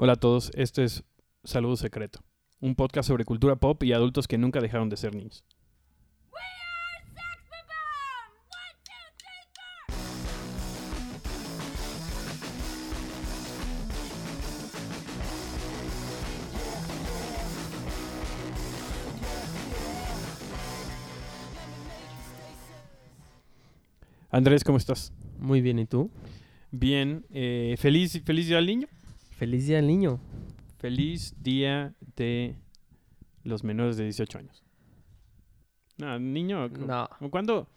Hola a todos, este es Saludo Secreto, un podcast sobre cultura pop y adultos que nunca dejaron de ser niños. Andrés, ¿cómo estás? Muy bien, ¿y tú? Bien, eh, feliz, feliz día al niño. Feliz día al niño. Feliz día de los menores de 18 años. No, niño, No. ¿cu- ¿cuándo?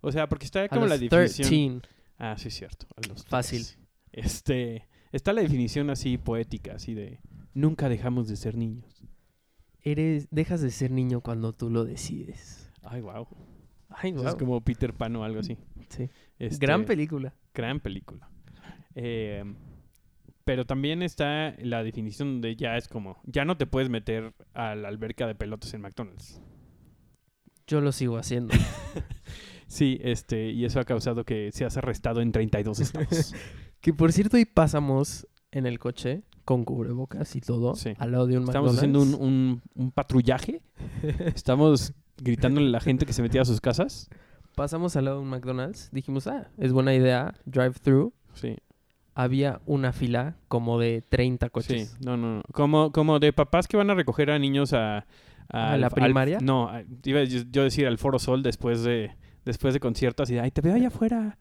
O sea, porque está A como la los definición. 13. Ah, sí, es cierto. a los Fácil. 13. Este, está la definición así poética, así de nunca dejamos de ser niños. Eres, dejas de ser niño cuando tú lo decides. Ay, wow. Ay, Es guau. como Peter Pan o algo así. Sí. Este, Gran película. Gran película. Eh, pero también está la definición donde ya es como, ya no te puedes meter a la alberca de pelotas en McDonald's. Yo lo sigo haciendo. Sí, este, y eso ha causado que seas arrestado en 32 estados. que por cierto, hoy pasamos en el coche con cubrebocas y todo Sí. al lado de un Estamos McDonald's. haciendo un, un- un patrullaje. Estamos gritándole a la gente que se metía a sus casas. Pasamos al lado de un McDonald's. Dijimos, ah, es buena idea. Drive-through. Sí, Había una fila como de 30 sí. coches. No, no, no. Como, como de papás que van a recoger a niños a... ¿A al- la al- primaria? no, a- iba yo decir al Foro Sol después de, después de conciertos y de, ay, te veo allá afuera.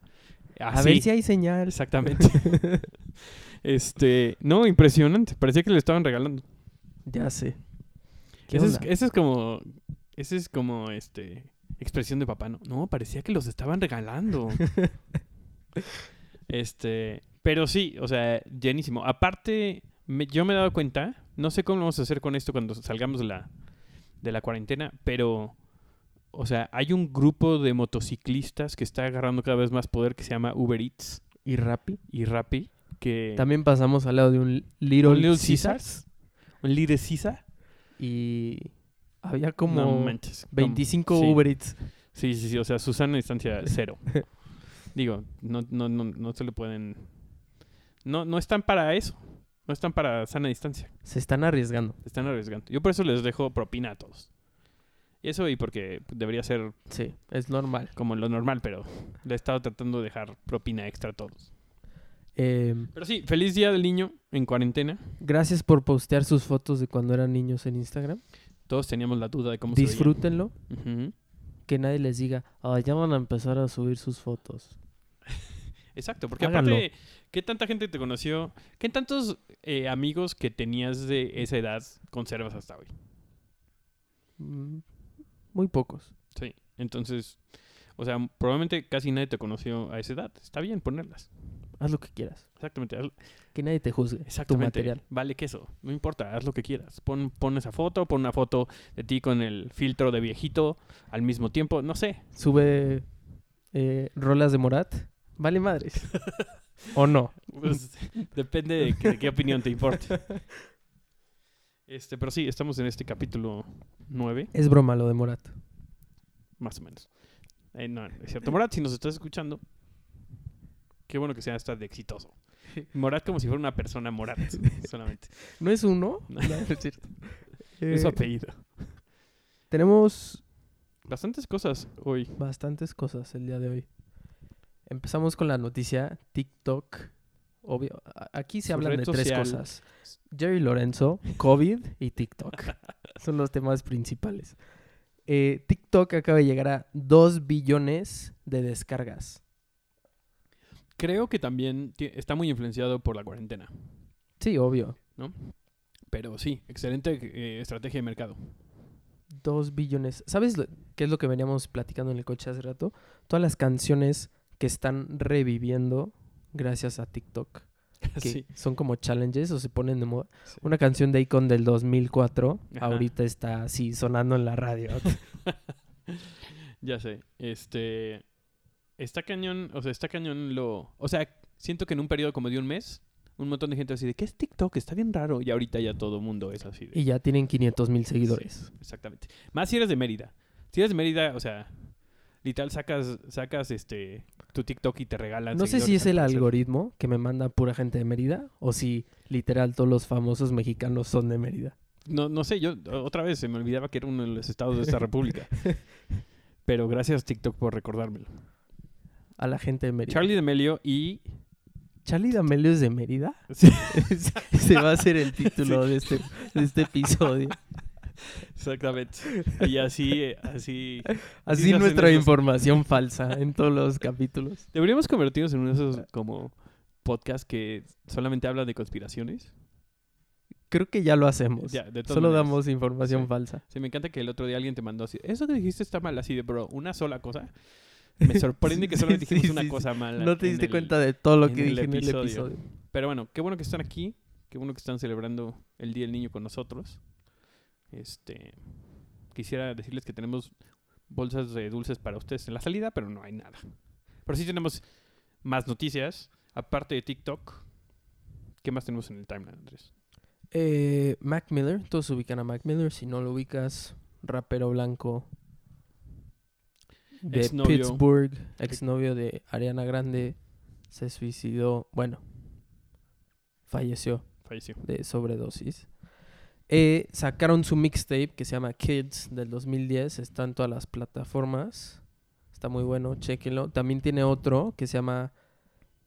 A Así. ver si hay señal. Exactamente. este, no, impresionante. Parecía que le estaban regalando. Ya sé. ¿Qué Ese es, ese es como, ese es como, este, expresión de papá, ¿no? No, parecía que los estaban regalando. este, pero sí, o sea, llenísimo. Aparte, me- yo me he dado cuenta, no sé cómo vamos a hacer con esto cuando salgamos de la, de la cuarentena, pero, o sea, hay un grupo de motociclistas que está agarrando cada vez más poder que se llama Uber Eats ¿Y Rappi? y Rappi, que... También pasamos al lado de un Little, ¿Un Little Caesars. ¿Un Little Caesar? Y había como No manches. como- 25 sí. Uber Eats. Sí, sí, sí, o sea, Susana distancia cero. Digo, no, no, no, no se le pueden... No, no están para eso. No están para sana distancia. Se están arriesgando. Están arriesgando. Yo por eso les dejo propina a todos. Y eso y porque debería ser Sí, es normal. como lo normal, pero le he estado tratando de dejar propina extra a todos. Eh, Pero sí, feliz día del niño en cuarentena. gracias por postear sus fotos de cuando eran niños en Instagram. Todos teníamos la duda de cómo se Disfrútenlo. veían. Ujú. Que nadie les diga, "Ah, ya van a empezar a subir sus fotos. Exacto, porque Háganlo. aparte, ¿qué tanta gente te conoció? ¿Qué tantos eh, amigos que tenías de esa edad conservas hasta hoy? Mm, Muy pocos. Sí, entonces, o sea, probablemente casi nadie te conoció a esa edad. Está bien ponerlas. Haz lo que quieras. Exactamente, haz- Que nadie te juzgue. Tu exactamente. material. Vale queso, no importa, haz lo que quieras. Pon, pon esa foto, pon una foto de ti con el filtro de viejito al mismo tiempo, no sé. Sube eh, rolas de Morat. Vale madres. ¿O no? Pues, depende de, qué- de qué opinión te importe. Este, pero sí, estamos en este capítulo 9. Es broma lo de Morat. Más o menos. Eh, no, es cierto. Morat, si nos estás escuchando, qué bueno que sea hasta de exitoso. Morat como si fuera una persona Morat, solamente. ¿No es uno? No, es cierto. Es su Eh, apellido. tenemos Bastantes cosas hoy. bastantes cosas el día de hoy. Empezamos con la noticia TikTok. Obvio, aquí se hablan de tres social. cosas. Jerry Lorenzo, COVID y TikTok. Son los temas principales. Eh, TikTok acaba de llegar a 2 billones de descargas. Creo que también está muy influenciado por la cuarentena. Sí, obvio. Pero sí, excelente eh, estrategia de mercado. 2 billones. ¿Sabes lo- qué es lo que veníamos platicando en el coche hace rato? Todas las canciones que están reviviendo gracias a TikTok. Que Sí. son como challenges o se ponen de moda. Sí. Una canción de Icon del 2004 Ajá. ahorita está así sonando en la radio. Ya sé. Este. Está cañón. O sea, está cañón lo. O sea, siento que en un periodo como de un mes, un montón de gente así de, ¿qué es TikTok? Está bien raro. Y ahorita ya todo mundo es así de. y ya tienen 500 mil seguidores. Exactamente. Más si eres de Mérida. Si eres de Mérida, o sea, literal sacas, sacas este tu TikTok y te regalan. No sé si es el algoritmo que me manda pura gente de Mérida o si literal todos los famosos mexicanos son de Mérida. No, no sé, yo otra vez se me olvidaba que era uno de los estados de esta república. Pero gracias TikTok por recordármelo. A la gente de Mérida. Charlie D'Amelio y ¿Charlie D'Amelio es de Mérida? Sí. Se va a hacer el título de este, de este episodio. Exactamente. Y así así Así nuestra esos- información falsa en todos los capítulos. deberíamos convertirnos en uno de esos como podcasts que solamente habla de conspiraciones. Creo que ya lo hacemos. Ya, de Solo maneras. damos información Sí. falsa. Sí, me encanta que el otro día alguien te mandó así. Eso que dijiste está mal, así de, bro, una sola cosa. Me sorprende que solamente sí, dijimos una sí, sí. cosa mala. No te diste el- cuenta de todo lo que dije en el episodio. Pero bueno, qué bueno que están aquí. Qué bueno que están celebrando el Día del Niño con nosotros. Este. Quisiera decirles que tenemos bolsas de dulces para ustedes en la salida, pero no hay nada. Pero sí tenemos más noticias. Aparte de TikTok, ¿qué más tenemos en el timeline, Andrés? Eh, Mac Miller, todos ubican a Mac Miller. Si no lo ubicas, rapero blanco de. Pittsburgh, exnovio de Ariana Grande, se suicidó. Bueno, falleció Falleció. de sobredosis. Eh, sacaron su mixtape que se llama Kids del 2010. Está en todas las plataformas. Está muy bueno, chequenlo. También tiene otro que se llama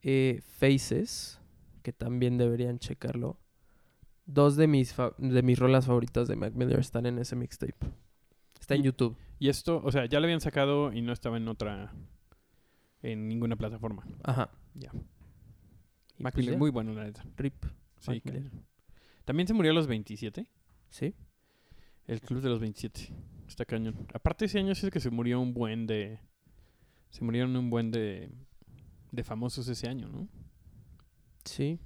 eh, Faces, que también deberían checarlo. Dos de mis, de mis rolas favoritas de Mac Miller están en ese mixtape. Está en Y- YouTube. Y esto, o sea, ya lo habían sacado y no estaba en otra. En ninguna plataforma. Ajá. Ya. Mac pues Miller, muy bueno, la neta. Rip. Sí, Mac Miller. También se murió a los 27. Sí. El club de los 27. Está cañón. Aparte ese año sí es que se murió un buen de... Se murieron un buen de... De famosos ese año, ¿no? Sí.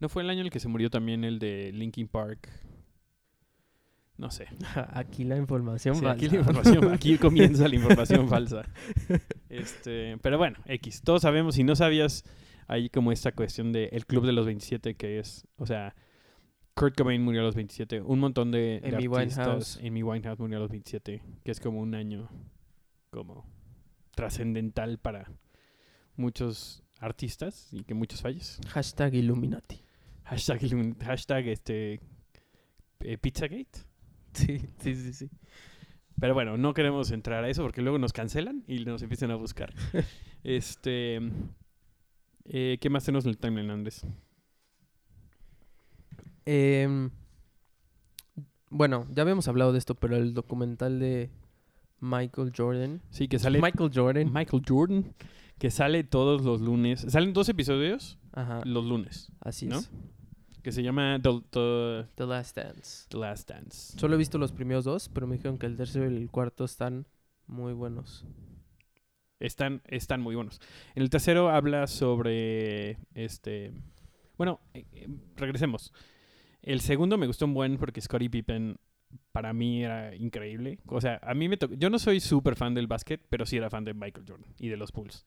¿No fue el año en el que se murió también el de Linkin Park? No sé. Aquí la información Sí, falsa. aquí, la información, aquí comienza la información falsa. Este, pero bueno, X. Todos sabemos, si no sabías, hay como esta cuestión de el club de los 27 que es, o sea, Kurt Cobain murió a los 27, un montón de, de Amy artistas, Winehouse. Amy Winehouse murió a los 27, que es como un año como trascendental para muchos artistas y que muchos falles. Hashtag Illuminati. Hashtag, illumin- hashtag este, eh, Pizzagate. Sí, sí, sí, sí. Pero bueno, no queremos entrar a eso porque luego nos cancelan y nos empiezan a buscar. este. eh, ¿Qué más tenemos en el timeline, Andrés? Em, bueno, ya habíamos hablado de esto, pero el documental de Michael Jordan. Sí, que sale Michael Jordan. Michael Jordan, que sale todos los lunes. Salen dos episodios Ajá, los lunes, así ¿no? es. que se llama The, The- The Last Dance. The Last Dance. Solo he visto los primeros dos, pero me dijeron que el tercero y el cuarto están muy buenos. Están, están muy buenos. En el tercero habla sobre este. Bueno, eh, eh, regresemos. El segundo me gustó un buen porque Scottie Pippen para mí era increíble. O sea, a mí me tocó. Yo no soy súper fan del básquet, pero sí era fan de Michael Jordan y de los Bulls.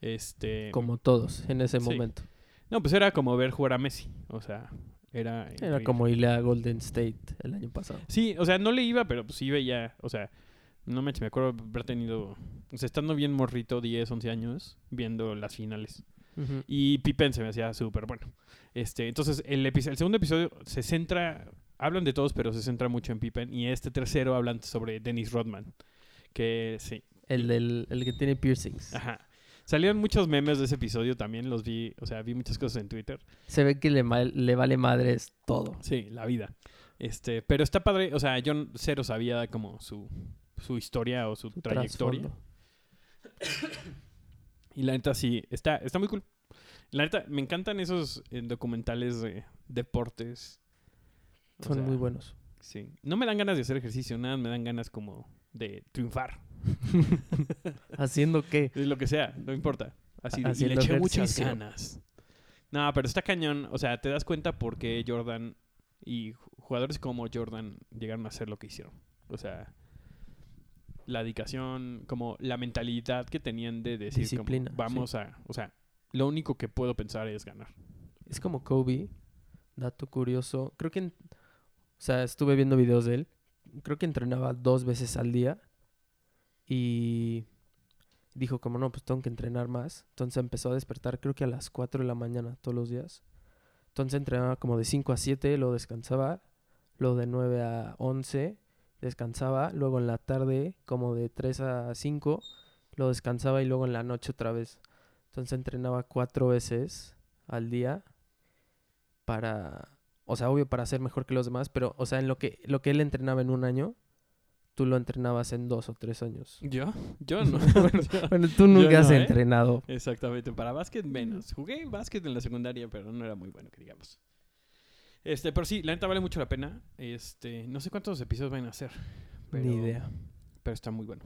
Este. Como todos en ese sí. momento. No, pues era como ver jugar a Messi. O sea, era. Era como irle a Golden State el año pasado. Sí, o sea, no le iba, pero pues sí veía. O sea, no me, me acuerdo haber tenido. O sea, estando bien morrito, 10, 11 años, viendo las finales. Y Pippen se me hacía súper bueno. Este, entonces, el, el segundo episodio se centra, hablan de todos, pero se centra mucho en Pippen. Y este tercero hablan sobre Dennis Rodman. Que sí, El, del, el que tiene piercings. ajá. Salieron muchos memes de ese episodio también, los vi, o sea, vi muchas cosas en Twitter. Se ve que le, mal- le vale madres todo. Sí, la vida. Este, pero está padre, o sea, yo cero sabía como su, su historia o su, Su trayectoria. Y la neta sí, está, está muy cool. La neta, me encantan esos eh, documentales de deportes. O Son sea, muy buenos. Sí. No me dan ganas de hacer ejercicio, nada, me dan ganas como de triunfar. ¿Haciendo qué? Lo que sea, no importa. Así de, y le eché muchas ganas. No, pero está cañón. O sea, te das cuenta por qué Jordan y ju- jugadores como Jordan llegaron a hacer lo que hicieron. O sea, la dedicación, como la mentalidad que tenían de decir, como, Disciplina, sí. vamos a, o sea, lo único que puedo pensar es ganar. Es como Kobe. Dato curioso. Creo que... en- o sea, estuve viendo videos de él. Creo que entrenaba dos veces al día. Y dijo como no, pues tengo que entrenar más. Entonces empezó a despertar creo que a las 4 de la mañana todos los días. Entonces entrenaba como de 5 a 7, lo descansaba, luego de 9 a 11 descansaba, luego en la tarde como de 3 a 5 lo descansaba y luego en la noche otra vez. Entonces entrenaba cuatro veces al día para, o sea, obvio para ser mejor que los demás, pero, o sea, en lo que, lo que él entrenaba en un año, tú lo entrenabas en dos o tres años. ¿Yo? Yo no. Bueno, tú nunca has no, ¿eh? entrenado. Exactamente, para básquet menos. Jugué básquet en la secundaria, pero no era muy bueno, que digamos. Este, pero sí, la neta vale mucho la pena. Este, no sé cuántos episodios van a hacer. Pero, Ni idea. Pero está muy bueno.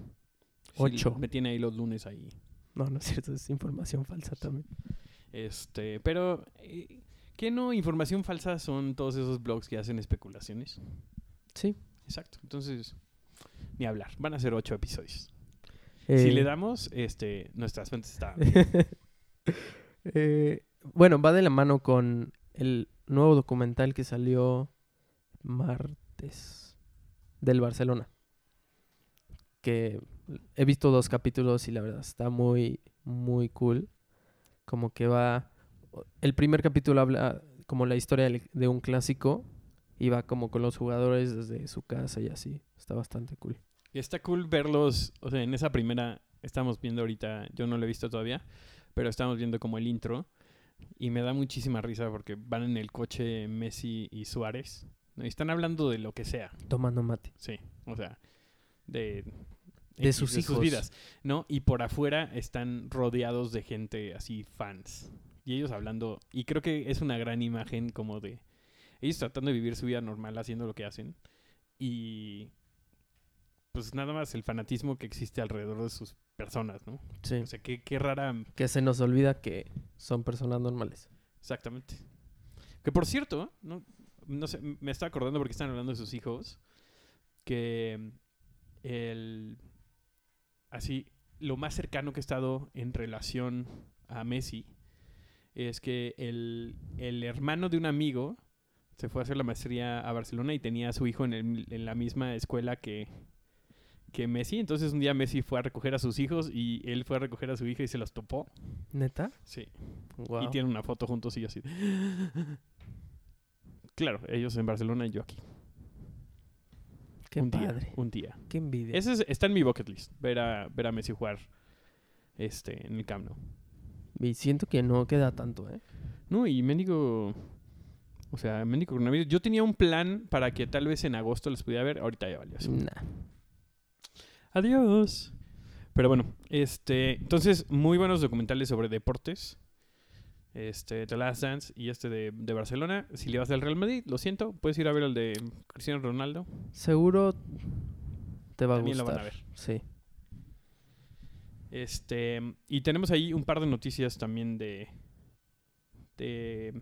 Sí, Ocho. me tiene ahí los lunes ahí. No, no es cierto, es información falsa también. Este, pero eh, ¿qué no información falsa son todos esos blogs que hacen especulaciones? Sí. Exacto. Entonces, ni hablar. Van a ser ocho episodios. Si Eh, le damos, este, nuestras fuentes están. eh, bueno, va de la mano con el nuevo documental que salió martes del Barcelona. Que he visto dos capítulos y la verdad está muy, muy cool. Como que va... El primer capítulo habla como la historia de un clásico y va como con los jugadores desde su casa y así. Está bastante cool. Y está cool verlos, o sea, en esa primera, estamos viendo ahorita, yo no lo he visto todavía, pero estamos viendo como el intro y me da muchísima risa porque van en el coche Messi y Suárez ¿no? y están hablando de lo que sea, Tomando mate. sí, o sea, de, De sus hijos. vidas, ¿no? Y por afuera están rodeados de gente así, fans, y ellos hablando, y creo que es una gran imagen como de ellos tratando de vivir su vida normal haciendo lo que hacen y pues nada más el fanatismo que existe alrededor de sus personas, ¿no? Sí. O sea, qué, qué rara. Que se nos olvida que son personas normales. Exactamente. Que por cierto, no, no sé, me está acordando porque están hablando de sus hijos. Que el. Así, lo más cercano que he estado en relación a Messi es que el, el hermano de un amigo se fue a hacer la maestría a Barcelona y tenía a su hijo en, el- en la misma escuela que, que Messi. Entonces un día Messi fue a recoger a sus hijos y él fue a recoger a su hija y se los topó. ¿Neta? Sí. Wow. Y tienen una foto juntos y yo así. Claro, ellos en Barcelona y yo aquí. Qué un padre. día. Un día. Qué envidia. Ese es- está en mi bucket list. Ver a, ver a Messi jugar este, en el Camp Nou. Y siento que no queda tanto, ¿eh? No, y mendigo. O sea, mendigo coronavirus. Yo tenía un plan para que tal vez en agosto les pudiera ver. Ahorita ya valió así. Nah. Adiós. Pero bueno, este, entonces, muy buenos documentales sobre deportes. Este, The Last Dance y este de, de Barcelona. Si le vas al Real Madrid, lo siento, puedes ir a ver el de Cristiano Ronaldo. Seguro te va a También lo gustar. van a ver. Sí. Este, y tenemos ahí un par de noticias también de, de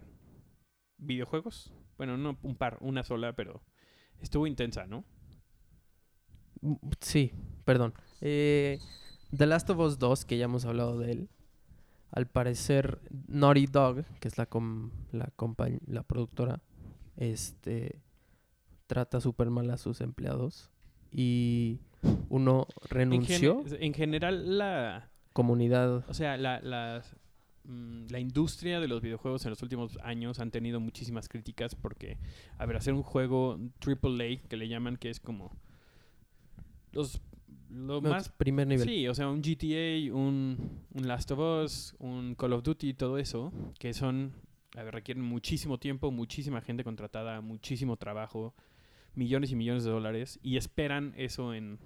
videojuegos. Bueno, no un par, una sola, pero estuvo intensa, ¿no? Mm, Sí, perdón. Eh, The Last of Us 2, que ya hemos hablado de él. Al parecer, Naughty Dog, que es la, com- la, compañ- la productora, este, trata súper mal a sus empleados. Y uno En, renunció. gen- en general, la, Comunidad. o sea, la, la, mm, la industria de los videojuegos en los últimos años han tenido muchísimas críticas porque, a ver, hacer un juego AAA, que le llaman, que es como los, lo no, más primer nivel. Sí, o sea, un GTA, un, un Last of Us, un Call of Duty, todo eso, que son, a ver, requieren muchísimo tiempo, muchísima gente contratada, muchísimo trabajo, millones y millones de dólares, y esperan eso en,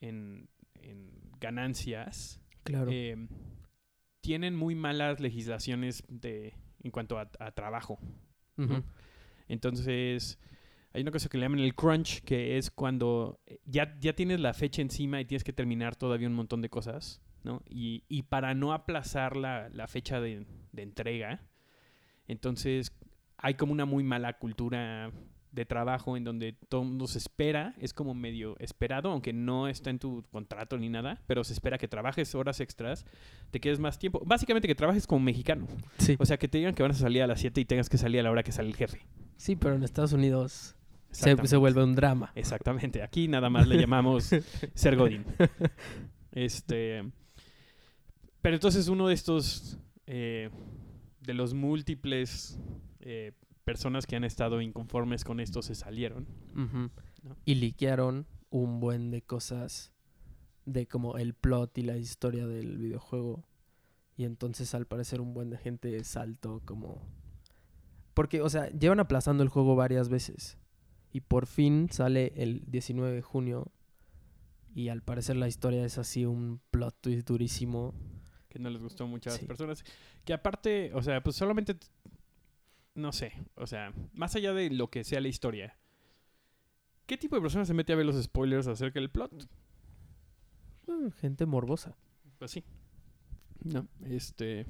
en, en ganancias. Claro. Eh, tienen muy malas legislaciones de, en cuanto a, a trabajo. Entonces, hay una cosa que le llaman el crunch, que es cuando eh, ya, ya tienes la fecha encima y tienes que terminar todavía un montón de cosas, ¿no? Y, y para no aplazar la, la fecha de, de entrega, entonces hay como una muy mala cultura de trabajo en donde todo el mundo se espera, es como medio esperado, aunque no está en tu contrato ni nada, pero se espera que trabajes horas extras, te quedes más tiempo. Básicamente que trabajes como mexicano. Sí. O sea, que te digan que van a salir a las 7 y tengas que salir a la hora que sale el jefe. sí, pero en Estados Unidos se, se vuelve un drama. Exactamente. Aquí nada más le llamamos ser Godín. Este. Pero entonces uno de estos, eh, de los múltiples eh, personas que han estado inconformes con esto se salieron. Y liquearon un buen de cosas de como el plot y la historia del videojuego. Y entonces al parecer un buen de gente saltó como... Porque, o sea, llevan aplazando el juego varias veces. Y por fin sale el 19 de junio. Y al parecer la historia es así un plot twist durísimo. que no les gustó mucho a las Sí. personas. Que aparte, o sea, pues solamente, no sé, o sea, más allá de lo que sea la historia, ¿qué tipo de persona se mete a ver los spoilers acerca del plot? Mm, gente morbosa. Pues sí. No, este...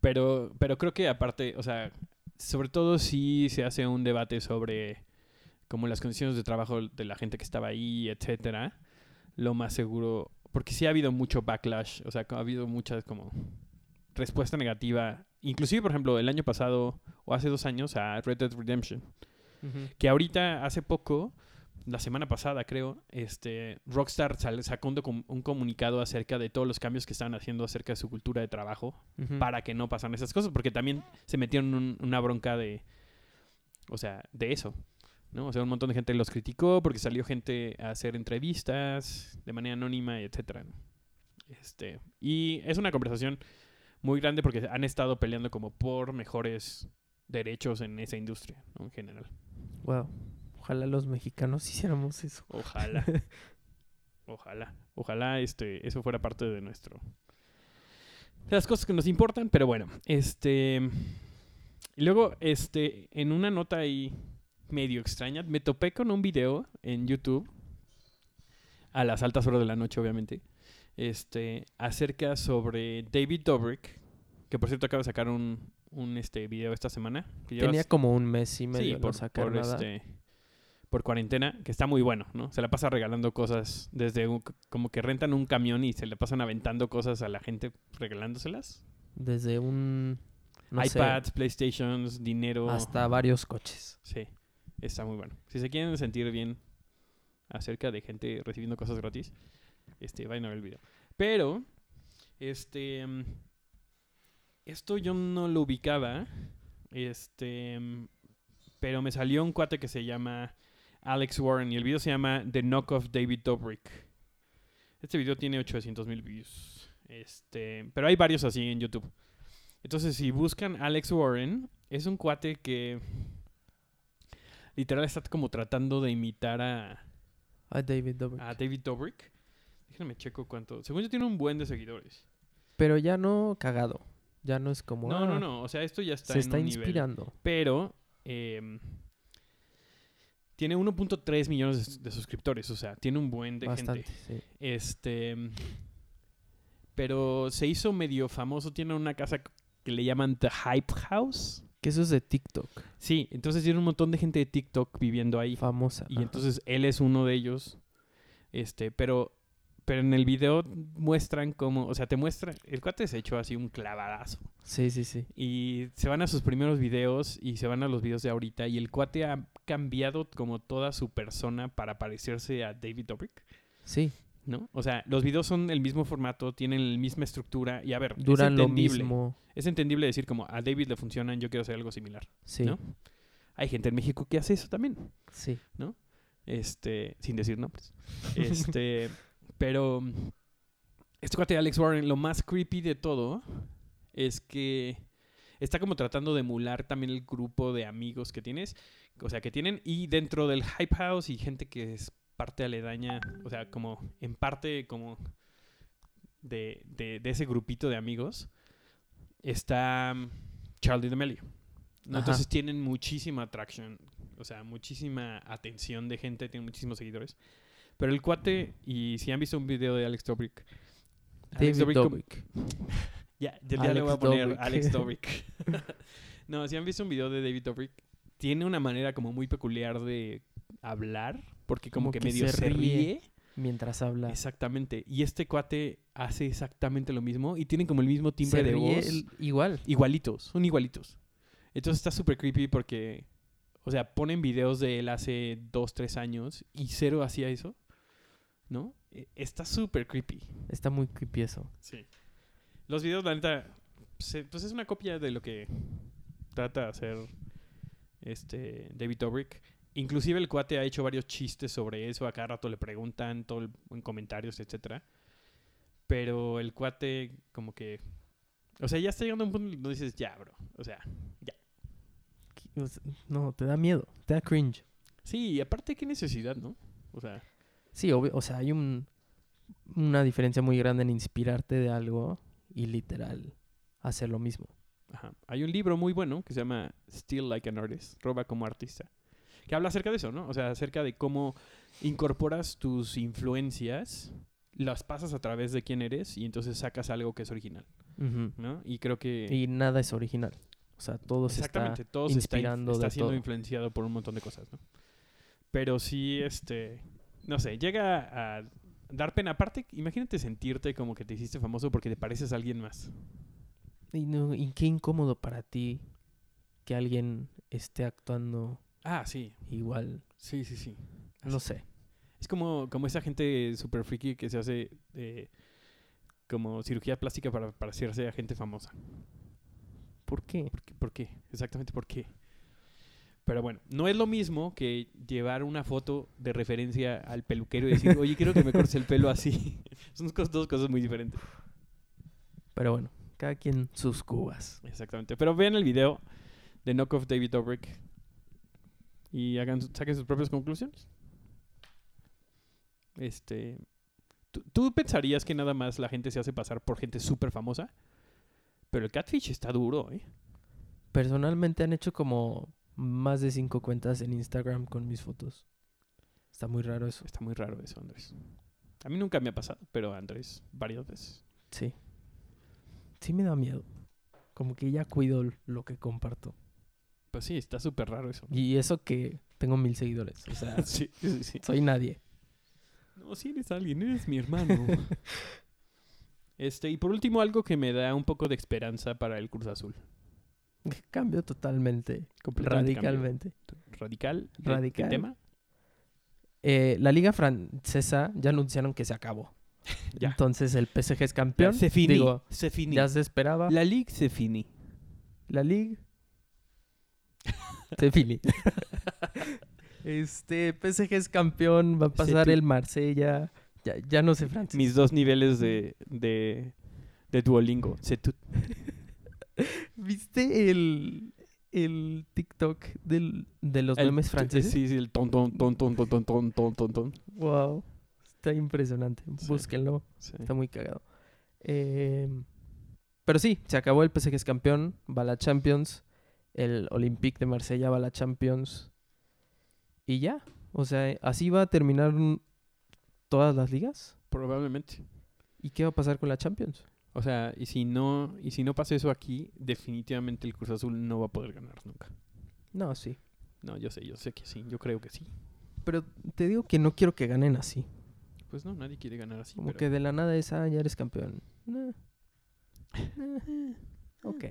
Pero, pero creo que aparte, o sea, sobre todo si se hace un debate sobre como las condiciones de trabajo de la gente que estaba ahí, etcétera, lo más seguro, porque sí ha habido mucho backlash, o sea, ha habido muchas como respuesta negativa, inclusive por ejemplo el año pasado o hace dos años a Red Dead Redemption, que ahorita hace poco, la semana pasada creo, este Rockstar sacó un, comunicado acerca de todos los cambios que estaban haciendo acerca de su cultura de trabajo para que no pasaran esas cosas, porque también se metieron en un- una bronca de, o sea, de eso, ¿no? O sea, un montón de gente los criticó porque salió gente a hacer entrevistas de manera anónima, etcétera. ¿no? Este, y es una conversación muy grande porque han estado peleando como por mejores derechos en esa industria, ¿no? En general. Wow. Ojalá los mexicanos hiciéramos eso. Ojalá. Ojalá. Ojalá este, eso fuera parte de nuestro. De las cosas que nos importan, pero bueno. Este. Y luego, este, en una nota ahí medio extraña, me topé con un video en YouTube. A las altas horas de la noche, obviamente. Este. Acerca sobre David Dobrik. Que por cierto acaba de sacar un, un este, video esta semana. que Tenía como un mes y medio Sí, de no por, sacar por, nada. este, por cuarentena, que está muy bueno, ¿no? Se la pasa regalando cosas desde un- como que rentan un camión y se le pasan aventando cosas a la gente regalándoselas. Desde un... no sé, iPads, PlayStations, dinero. hasta varios coches. Sí, está muy bueno. Si se quieren sentir bien acerca de gente recibiendo cosas gratis, este, vayan a ver el video. Pero, este, esto yo no lo ubicaba, este, pero me salió un cuate que se llama Alex Warren y el video se llama The Knock of David Dobrik. Este video tiene 800 mil views, este, pero hay varios así en YouTube. Entonces, si buscan Alex Warren, es un cuate que literal está como tratando de imitar a, A David Dobrik. a David Dobrik. Déjenme checo cuánto. Según yo tiene un buen de seguidores. Pero ya no cagado. Ya no es como... No, no, ah, no. O sea, esto ya está Se en está un nivel. inspirando. Pero em, tiene 1.3 millones de, de suscriptores. O sea, tiene un buen de Bastante, gente. sí. Este. Pero se hizo medio famoso. Tiene una casa que le llaman The Hype House. Que eso es de TikTok. Sí, entonces tiene un montón de gente de TikTok viviendo ahí. Famosa. Y ajá. entonces él es uno de ellos. Este, pero pero en el video muestran cómo, o sea, te muestra, el cuate se echó así un clavadazo. Sí, sí, sí. Y se van a sus primeros videos y se van a los videos de ahorita y el cuate ha cambiado como toda su persona para parecerse a David Dobrik, Sí, ¿no? O sea, los videos son el mismo formato, tienen la misma estructura y a ver, duran es lo entendible. mismo. Es entendible decir como a David le funcionan, yo quiero hacer algo similar. Sí, ¿no? Hay gente en México que hace eso también. sí. Este, sin decir nombres. Este, pero este cuate de Alex Warren, lo más creepy de todo es que está como tratando de emular también el grupo de amigos que tienes, o sea, que tienen y dentro del Hype House y gente que es parte aledaña, o sea, como en parte como de, de, de ese grupito de amigos está mm, Charlie D'Amelio. ¿no? Entonces tienen muchísima atracción, o sea, muchísima atención de gente, tienen muchísimos seguidores. Pero el cuate, y si han visto un video de Alex Dobrik, Alex David Dobrik ya, ya, ya le voy a poner Dobrik. Alex Dobrik. no, si han visto un video de David Dobrik, tiene una manera como muy peculiar de hablar, porque como, Como que, que medio se se ríe. ríe. Mientras habla. Exactamente. Y este cuate hace exactamente lo mismo y tienen como el mismo timbre Se de ríe voz. el- igual. Igualitos, son igualitos. Entonces está súper creepy porque, o sea, ponen videos de él hace dos, tres años y cero hacía eso, ¿no? E- Está súper creepy. Está muy creepy eso. Sí. Los videos, la neta, se- pues es una copia de lo que trata de hacer este David Dobrik. Inclusive el cuate ha hecho varios chistes sobre eso. A cada rato le preguntan todo el- en comentarios, etcétera. Pero el cuate como que... O sea, ya está llegando a un punto donde dices, ya, bro. O sea, sea, No, te da miedo, te da cringe. sí, y aparte, qué necesidad, ¿no? O sea, Sí, obvio, o sea, hay un, una diferencia muy grande en inspirarte de algo y literal hacer lo mismo. Ajá. Hay un libro muy bueno que se llama Still Like an Artist, Roba como artista, que habla acerca de eso, ¿no? O sea, acerca de cómo incorporas tus influencias, las pasas a través de quién eres y entonces sacas algo que es original. ¿no? Y creo que... Y nada es original. O sea, todo se está Exactamente, todo se está, inspirando está de siendo todo. influenciado por un montón de cosas, ¿no? Pero sí, este, no sé, llega a dar pena. Aparte, imagínate sentirte como que te hiciste famoso porque te pareces a alguien más. Y, no, y qué incómodo para ti que alguien esté actuando Ah, sí, igual. sí, sí, sí. No sé. Es como, como esa gente super freaky que se hace eh, como cirugía plástica para parecerse a gente famosa. ¿Por qué? ¿Por qué? ¿Por qué? Exactamente por qué. Pero bueno, no es lo mismo que llevar una foto de referencia al peluquero y decir, oye, quiero que me cortes el pelo así. Son dos cosas muy diferentes. Pero bueno, cada quien sus cubas. Exactamente. Pero vean el video de Knock Off David Dobrik y hagan, saquen sus propias conclusiones. Este. ¿tú, tú pensarías que nada más la gente se hace pasar por gente súper famosa? Pero el catfish está duro, ¿eh? Personalmente han hecho como más de cinco cuentas en Instagram con mis fotos. Está muy raro eso. Está muy raro eso, Andrés. A mí nunca me ha pasado, pero a Andrés varias veces. Sí. Sí me da miedo. Como que ya cuido lo que comparto. Pues sí, está súper raro eso. Y eso que tengo mil seguidores. O sea, sí, sí, sí. soy nadie. No, si eres alguien, eres mi hermano. este, y por último, algo que me da un poco de esperanza para el Cruz Azul. Cambio totalmente. Completamente radicalmente. cambio. Radical. Radical. tema. Eh, la liga francesa ya anunciaron que se acabó. Ya. Entonces el PSG es campeón. se finí. Digo, se finí. ya se esperaba. La Ligue se finí. La Ligue. Se finí. este, PSG es campeón, va a pasar el Marsella. Ya, ya no sé francés. Mis dos niveles de, de, de Duolingo. ¿Viste el, el TikTok del, de los el- memes franceses? Sí, sí, el ton, ton, ton, ton, ton, ton, ton, ton, ton, ton. Wow. Está impresionante. Sí. Búsquenlo. Sí. Está muy cagado. Eh, pero sí, se acabó el PSG es campeón. Va a la Champions. El Olympique de Marsella va a la Champions. Y ya. O sea, así va a terminar todas las ligas. Probablemente. ¿Y qué va a pasar con la Champions? O sea, y si no, y si no pasa eso aquí, definitivamente el Cruz Azul no va a poder ganar nunca. No, sí. No, yo sé, yo sé que sí, yo creo que sí. Pero te digo que no quiero que ganen así. Pues no, nadie quiere ganar así. Como pero- que de la nada es, ah, ya eres campeón. Nah. Ok.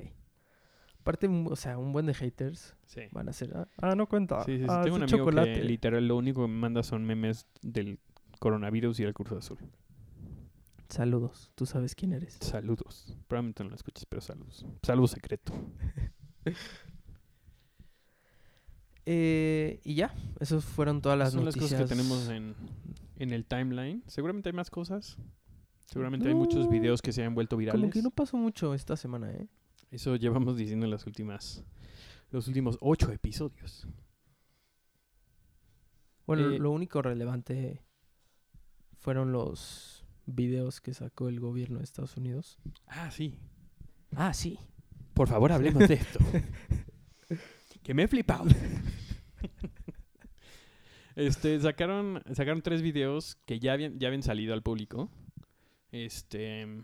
Aparte, o sea, un buen de haters Sí. van a ser, ah, ah, no cuenta. Sí, sí, sí. Ah, Tengo un amigo chocolate. que literal lo único que me manda son memes del coronavirus y el Cruz Azul. Saludos, tú sabes quién eres. Saludos. Probablemente no lo escuches, pero saludos. Saludo secreto. Eh, y ya, esas fueron todas las Son las noticias. cosas que tenemos en, en el timeline. Seguramente hay más cosas. Seguramente hay muchos videos que se han vuelto virales. Como que no pasó mucho esta semana, ¿eh? Eso llevamos diciendo en las últimas, los últimos ocho episodios. Bueno, Eh, lo único relevante fueron los videos que sacó el gobierno de Estados Unidos. Ah, sí. Ah, sí. Por favor, hablemos de esto. que me he flipado. este, sacaron, sacaron tres videos que ya habían, ya habían salido al público. Este.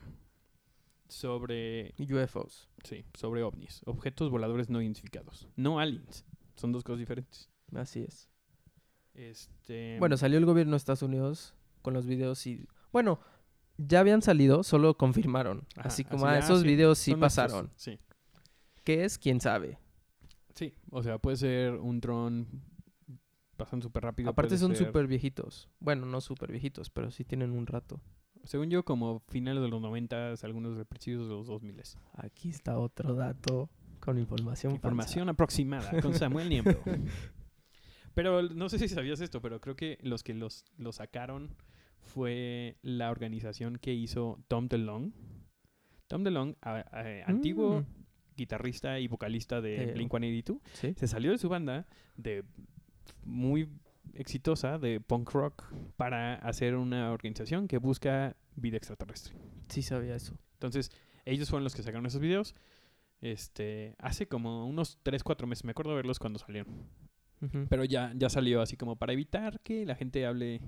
Sobre. UFOs. Sí, sobre ovnis. Objetos voladores no identificados. No aliens. Son dos cosas diferentes. Así es. Este. Bueno, salió el gobierno de Estados Unidos con los videos y... Bueno, ya habían salido, solo confirmaron. Ajá, así como, así, ah, ah, esos sí, videos sí estos. pasaron. Sí. ¿Qué es? ¿Quién sabe? Sí, o sea, puede ser un dron pasando súper rápido. Aparte son ser- súper viejitos. Bueno, no súper viejitos, pero sí tienen un rato. Según yo, como finales de los 90, algunos de principios de los 2000. Aquí está otro dato con información. Información aproximada con Samuel Niembro. pero no sé si sabías esto, pero creo que los que los, los sacaron fue la organización que hizo Tom DeLonge. Tom a- a- antiguo Mm. guitarrista y vocalista de Eh, Blink-182, Sí. se salió de su banda de muy exitosa de punk rock para hacer una organización que busca vida extraterrestre. Sí sabía eso. Entonces, ellos fueron los que sacaron esos videos este hace como unos 3 4 meses, me acuerdo verlos cuando salieron. Pero ya ya salió así como para evitar que la gente hable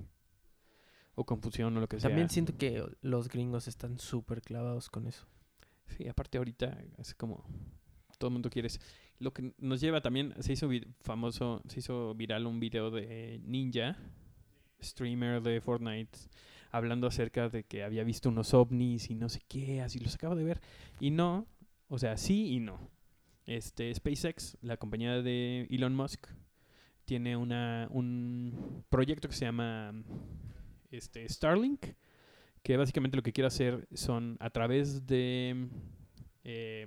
o confusión o lo que sea. También siento que los gringos están súper clavados con eso. Sí, aparte ahorita es como todo el mundo quiere. Lo que nos lleva también, se hizo famoso, se hizo viral un video de Ninja, streamer de Fortnite, hablando acerca de que había visto unos ovnis y no sé qué, así los acabo de ver. Y no, o sea, sí y no. Este, SpaceX, la compañía de Elon Musk, tiene una, un proyecto que se llama este, Starlink, que básicamente lo que quiere hacer son a través de, eh,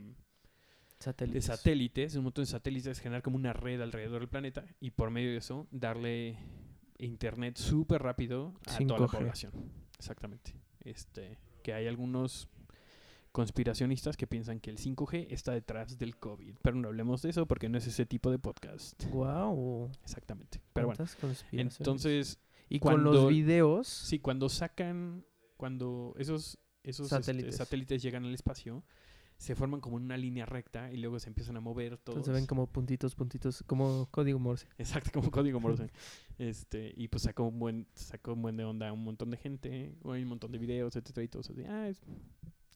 de Satélites. satélites, un montón de satélites, generar como una red alrededor del planeta y por medio de eso darle internet súper rápido a toda la 5G. población. Exactamente. Este, que hay algunos conspiracionistas que piensan que el 5G está detrás del COVID, pero no hablemos de eso porque no es ese tipo de podcast. Wow. Exactamente. Pero bueno, entonces y con los videos. Sí, cuando sacan, cuando esos, esos este, Satélites. satélites. llegan al espacio, se forman como en una línea recta y luego se empiezan a mover todos. Entonces se ven como puntitos, puntitos, como código Morse. Exacto, como código Morse. este, y pues sacó un buen, sacó un buen de onda a un montón de gente, hay un montón de videos, etcétera, y todo eso. Ah, es,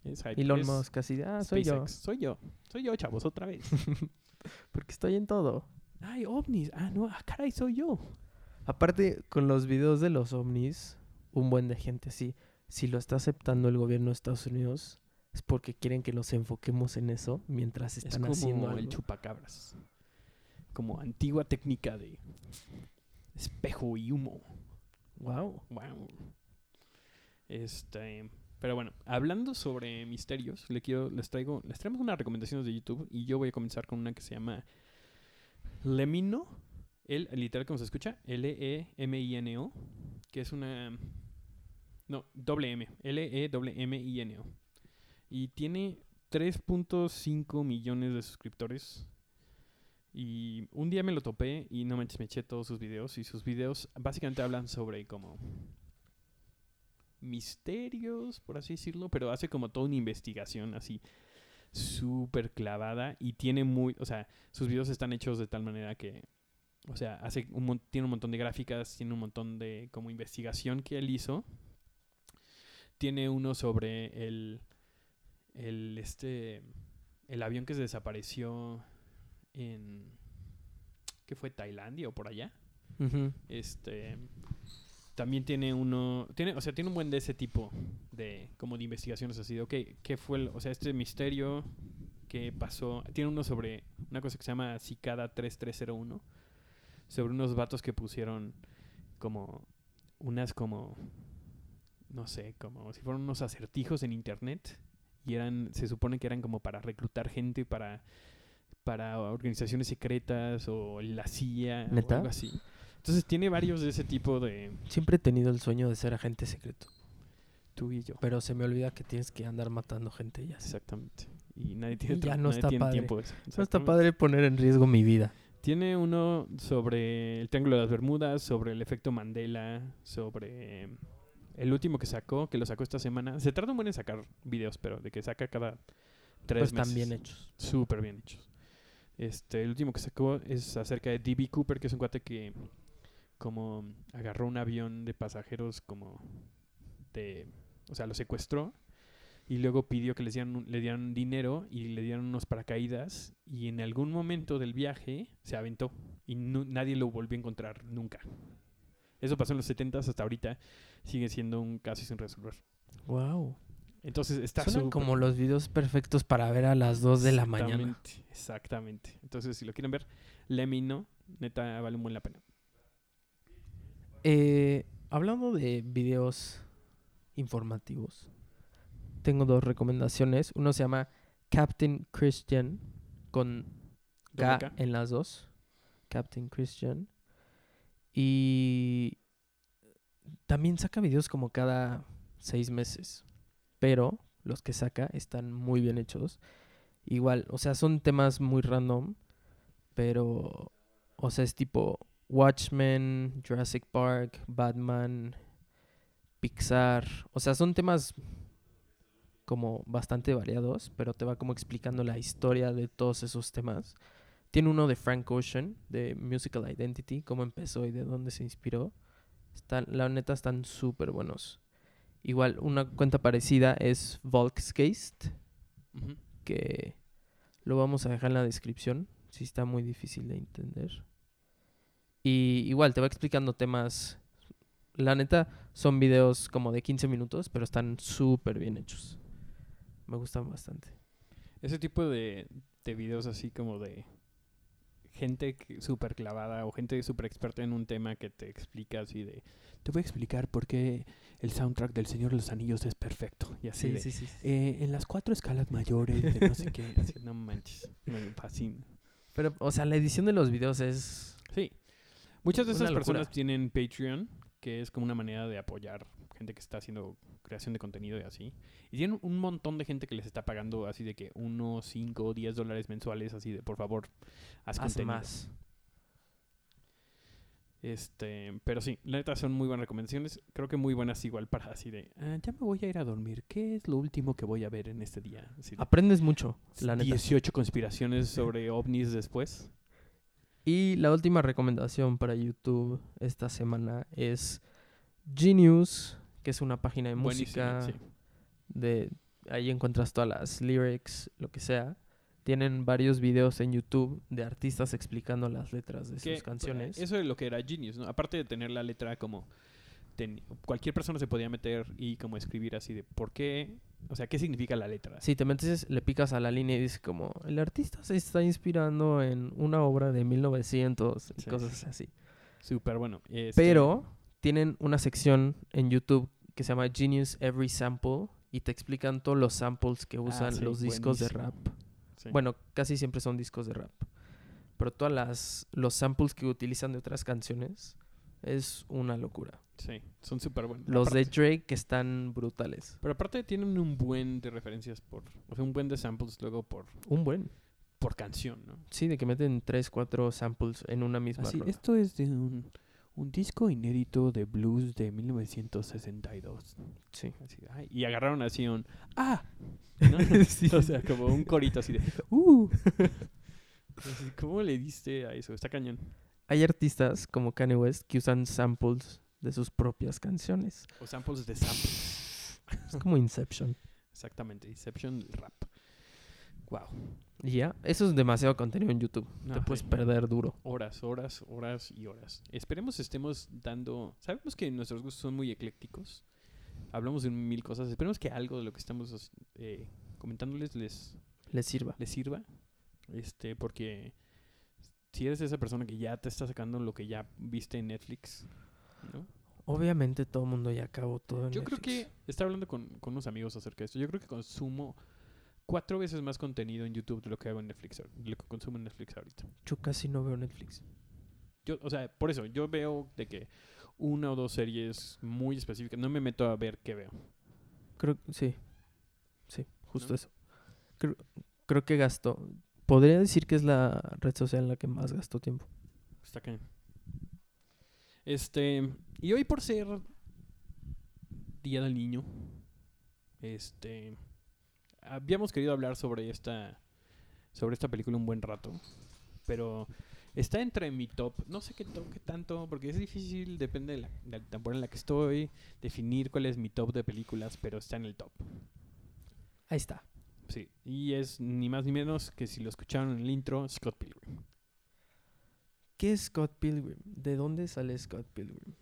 es hype, Elon es Musk así ah, soy yo. Soy yo, soy yo, chavos, otra vez. Porque estoy en todo. Ay, ovnis, ah, no, ah, caray, soy yo. Aparte, con los videos de los ovnis, un buen de gente sí. Si lo está aceptando el gobierno de Estados Unidos, es porque quieren que nos enfoquemos en eso mientras Es están como haciendo el chupacabras. Como antigua técnica de espejo y humo. Wow. Wow. Este, pero bueno, hablando sobre misterios, le quiero, les traigo, les traemos unas recomendaciones de YouTube y yo voy a comenzar con una que se llama Lemino, el literal como se escucha, L E M I N O, que es una no, doble M, L E W M I N O. Y tiene 3.5 millones de suscriptores. Y un día me lo topé y no me eché todos sus videos. Y sus videos básicamente hablan sobre como misterios, por así decirlo, pero hace como toda una investigación así súper clavada y tiene muy, o sea, sus videos están hechos de tal manera que, o sea, hace un, tiene un montón de gráficas, tiene un montón de como investigación que él hizo. Tiene uno sobre el, el este, el avión que se desapareció en, ¿qué fue? Tailandia o por allá. Este también tiene uno, tiene, o sea, tiene un buen de ese tipo de como de investigaciones así de, ok, ¿qué fue, el- o sea, este misterio que pasó? Tiene uno sobre una cosa que se llama Cicada 3301, sobre unos vatos que pusieron como unas como no sé, como si fueran unos acertijos en internet y eran se supone que eran como para reclutar gente para para organizaciones secretas o la CIA o ¿Neta? algo así. Entonces tiene varios de ese tipo de Siempre he tenido el sueño de ser agente secreto. tú y yo. Pero se me olvida que tienes que andar matando gente ya. Exactamente. Y nadie tiene, Y ya no nadie está tiene padre. tiempo de eso. No está padre poner en riesgo mi vida. Tiene uno sobre el Triángulo de las Bermudas, sobre el efecto Mandela, sobre el último que sacó, que lo sacó esta semana. Se tarda un buen en sacar videos, pero de que saca cada tres Pues meses. están bien hechos. Súper bien hechos. Este, el último que sacó es acerca de D.B. Cooper, que es un cuate que como agarró un avión de pasajeros como de... O sea, lo secuestró y luego pidió que les dieran, le dieran dinero y le dieran unos paracaídas y en algún momento del viaje se aventó y nadie lo volvió a encontrar nunca. Eso pasó en los 70 hasta ahorita. Sigue siendo un caso sin resolver. Wow. Entonces está Suenan súper- como los videos perfectos para ver a las 2 de la mañana. Exactamente, Exactamente. Entonces, si lo quieren ver, Lemino, neta, vale muy la pena. Eh, hablando de videos informativos. Tengo dos recomendaciones. Uno se llama Captain Christian con K. en las dos. Captain Christian. Y también saca videos como cada seis meses. Pero los que saca están muy bien hechos. Igual, o sea, son temas muy random. Pero, o sea, es tipo Watchmen, Jurassic Park, Batman, Pixar. O sea, son temas como bastante variados, pero te va como explicando la historia de todos esos temas. Tiene uno de Frank Ocean, de Musical Identity, cómo empezó y de dónde se inspiró. Están, la neta están súper buenos. Igual, una cuenta parecida es Volksgeist, que lo vamos a dejar en la descripción, si está muy difícil de entender. Y igual, te va explicando temas. La neta, son videos como de 15 minutos, pero están súper bien hechos. Me gustan bastante. Ese tipo de, de videos así como de gente súper clavada o gente súper experta en un tema que te explica así de... Te voy a explicar por qué el soundtrack del Señor de los Anillos es perfecto. Y así de... sí, sí. "Eh, en las cuatro escalas mayores de no sé qué. Así, no manches. Me fascina. Pero, o sea, la edición de los videos es... Sí. Muchas de esas personas tienen Patreon, que es como una manera de apoyar gente que está haciendo creación de contenido y así. Y tienen un montón de gente que les está pagando así de que uno, cinco, 10 dólares mensuales, así de por favor, haz Hace contenido. más. Este, pero sí, la neta son muy buenas recomendaciones. Creo que muy buenas igual para así de, "Ah, ya me voy a ir a dormir. ¿Qué es lo último que voy a ver en este día? Así de, Aprendes mucho, la neta. 18 conspiraciones sobre ovnis después. Y la última recomendación para YouTube esta semana es Genius, que es una página de música. sí. de ahí encuentras todas las lyrics, lo que sea. Tienen varios videos en YouTube de artistas explicando las letras de Que, sus canciones. Eso es lo que era Genius, ¿no? Aparte de tener la letra como... ten- cualquier persona se podía meter y como escribir así de por qué... O sea, ¿qué significa la letra? Si te metes, le picas a la línea y dice como, el artista se está inspirando en una obra de 1900 y Sí, cosas sí, sí. así. Súper bueno. Este, Pero tienen una sección en YouTube que se llama Genius Every Sample y te explican todos los samples que usan Ah, sí, los discos de rap. sí. Bueno, casi siempre son discos de rap. Pero todas las los samples que utilizan de otras canciones es una locura. Sí, son súper buenos. Los de Drake que están brutales. Pero aparte tienen un buen de referencias por... O sea, un buen de samples luego por, Un buen. por canción, ¿no? Sí, de que meten tres, cuatro samples en una misma Así, rola. esto es de un, un disco inédito de blues de 1962. Sí. Así, ay, y agarraron así un ¡Ah! ¿no? Sí. O sea, como un corito así de ¡Uh! ¿Cómo le diste a eso? Está cañón. Hay artistas como Kanye West que usan samples de sus propias canciones. O samples de samples. Es como Inception. Exactamente. Inception rap. Wow. Y ya, eso es demasiado contenido en YouTube. Te puedes perder duro. Horas, horas, horas y horas. Esperemos estemos dando... Sabemos que nuestros gustos son muy eclécticos. Hablamos de mil cosas. Esperemos que algo de lo que estamos eh, comentándoles les, Les sirva. les sirva. Este, porque si eres esa persona que ya te está sacando lo que ya viste en Netflix, ¿no? Obviamente todo el mundo ya acabó todo en Yo creo Netflix. que estaba hablando con, con unos amigos acerca de esto. Yo creo que consumo cuatro veces más contenido en YouTube de lo que hago en Netflix, de lo que consumo en Netflix ahorita. Yo casi no veo Netflix. Yo, o sea, por eso, yo veo de que una o dos series muy específicas. No me meto a ver qué veo. Creo sí. Sí, justo ¿No? eso. Creo, creo que gasto. Podría decir que es la red social en la que más gasto tiempo. Está cañón. Este, y hoy por ser Día del Niño, este, habíamos querido hablar sobre esta, sobre esta película un buen rato, pero está entre mi top, no sé qué top, qué tanto, porque es difícil, depende de la, de la temporada en la que estoy, definir cuál es mi top de películas, pero está en el top. Ahí está. Sí, y es ni más ni menos que si lo escucharon en el intro, Scott Pilgrim. ¿Qué es Scott Pilgrim? ¿De dónde sale Scott Pilgrim?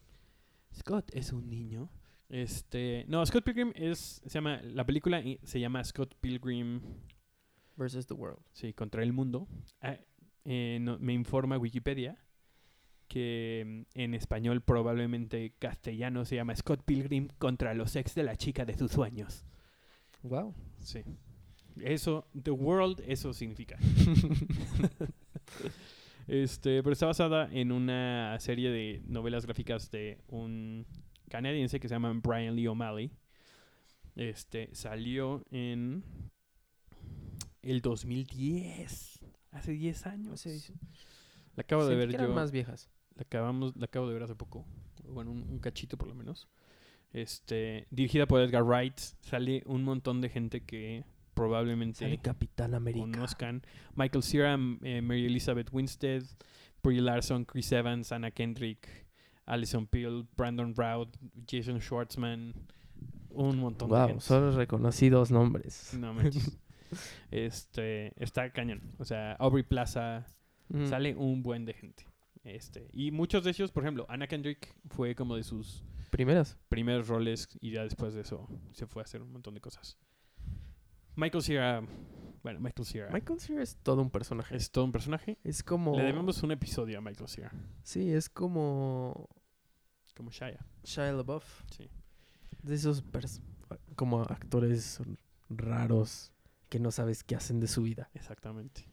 Scott es un niño. Este, no, Scott Pilgrim es, se llama, la película se llama Scott Pilgrim, Versus the World. sí, contra el mundo. Ah, eh, no- me informa Wikipedia que mm, en español probablemente castellano se llama Scott Pilgrim contra los ex de la chica de sus sueños. Wow. Sí. Eso, The World, eso significa. este, pero está basada en una serie de novelas gráficas de un canadiense que se llama Brian Lee O'Malley. Este, salió en el 2010, hace 10 años. La acabo de ver que eran yo. más viejas. La acabamos, la acabo de ver hace poco. Bueno, un, un cachito por lo menos. Este, dirigida por Edgar Wright, sale un montón de gente que probablemente Sale Capitán América. conozcan. Michael Cera, eh, Mary Elizabeth Winstead, Brie Larson, Chris Evans, Anna Kendrick, Alison Peel, Brandon Routh, Jason Schwartzman, un montón de Wow, gente. solo reconocidos nombres. No manches. este, está cañón. O sea, Aubrey Plaza, Mm. sale un buen de gente. Este, y muchos de ellos, por ejemplo, Anna Kendrick fue como de sus Primeras. primeros roles y ya después de eso se fue a hacer un montón de cosas. Michael Cera, bueno, Michael Cera Michael Cera es todo un personaje. es todo un personaje. Es como. Le debemos un episodio a Michael Cera, Sí, es como. Como Shia. Shia LaBeouf. Sí. De esos como actores raros que no sabes qué hacen de su vida. Exactamente.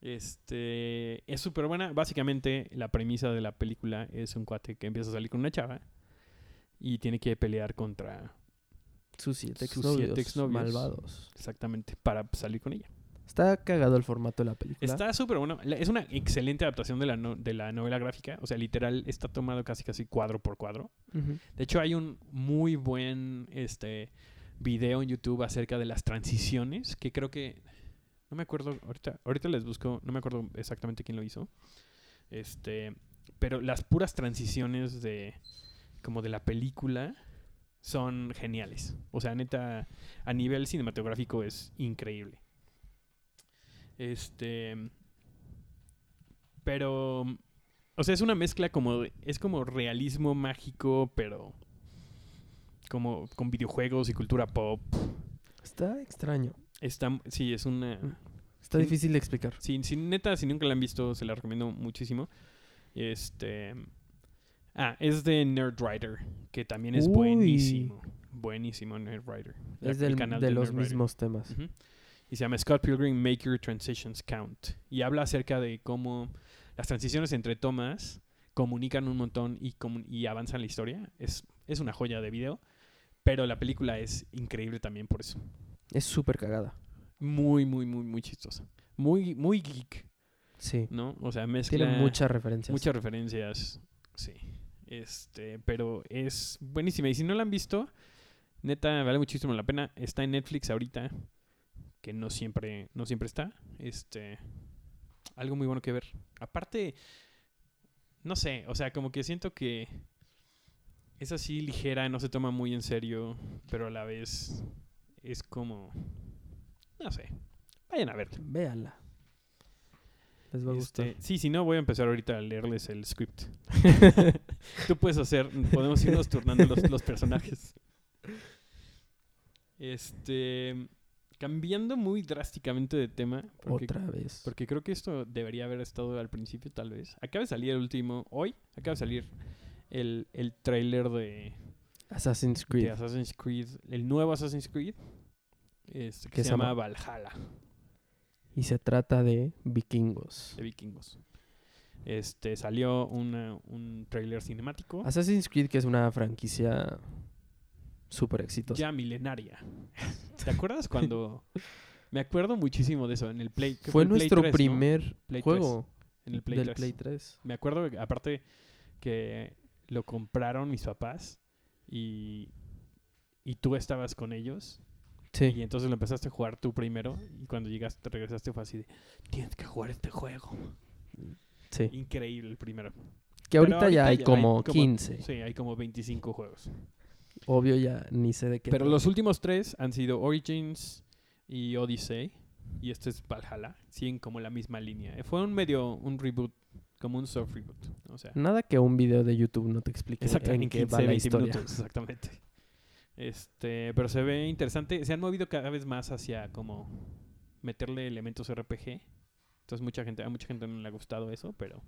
Este es súper buena. Básicamente, la premisa de la película es un cuate que empieza a salir con una chava y tiene que pelear contra Sus siete exnovios. malvados. exactamente para salir con ella. Está cagado el formato de la película. Está súper bueno. Es una excelente adaptación de la, no- de la novela gráfica. O sea, literal, está tomado casi casi cuadro por cuadro. De hecho, hay un muy buen este video en YouTube acerca de las transiciones que creo que no me acuerdo ahorita ahorita les busco, no me acuerdo exactamente quién lo hizo. Este, pero las puras transiciones de como de la película son geniales. O sea, neta a nivel cinematográfico es increíble. Este pero o sea, es una mezcla como es como realismo mágico, pero como con videojuegos y cultura pop. Está extraño. Está, sí, es una... Está difícil de explicar. Sí, sí, neta, si nunca la han visto, se la recomiendo muchísimo. Este... Ah, es de Nerdwriter, que también es Uy. buenísimo. Buenísimo Nerdwriter. La- Es el del- canal de los mismos temas. Y se llama Scott Pilgrim Make Your Transitions Count. Y habla acerca de cómo las transiciones entre tomas comunican un montón y, y avanzan la historia. Es, es una joya de video. Pero la película es increíble también por eso. Es súper cagada. Muy, muy, muy, muy chistosa. Muy, muy geek, Sí. ¿no? O sea, mezcla Tiene muchas referencias. muchas referencias. Sí. Este, pero es buenísima. Y si no la han visto, neta, vale muchísimo la pena. Está en Netflix ahorita, que no siempre, no siempre está. Este, algo muy bueno que ver. Aparte, no sé, o sea, como que siento que es así ligera, no se toma muy en serio, pero a la vez es como, no sé, vayan a verla. Véanla. Les va a gustar. Este, sí, si no, voy a empezar ahorita a leerles el script. Tú puedes hacer, podemos irnos turnando los, los personajes. Este, cambiando muy drásticamente de tema, porque, Otra vez. porque creo que esto debería haber estado al principio tal vez. Acaba de salir el último, hoy, acaba de salir el, el trailer de, Assassin's de Creed. Assassin's Creed, el nuevo Assassin's Creed, este, que ¿Qué se llama? Valhalla. Y se trata de vikingos. de vikingos. Este salió una- un trailer cinemático Assassin's Creed, que es una franquicia súper exitosa. ya milenaria. ¿Te acuerdas cuando me acuerdo muchísimo de eso en el Play? que Fue el Play nuestro 3, ¿no? primer Play juego en el Play del 3. Play 3. Me acuerdo que, aparte que lo compraron mis papás y y tú estabas con ellos y Sí. entonces lo empezaste a jugar tú primero y cuando llegaste regresaste fue así de tienes que jugar este juego. sí. Increíble el primero. Que ahorita, ya hay ya como 15. Sí, hay como 25 juegos. Obvio ya ni sé de qué. Pero los últimos tres han sido Origins y Odyssey. Y este es Valhalla. Siguen como la misma línea. Eh, Fue un medio, un reboot, como un soft reboot. O sea, Nada que un video de YouTube no te explique exacto, en qué 15, va la 20 historia. minutos, exactamente. Este, pero se ve interesante. Se han movido cada vez más hacia como meterle elementos RPG. Entonces mucha gente, a mucha gente no le ha gustado eso, pero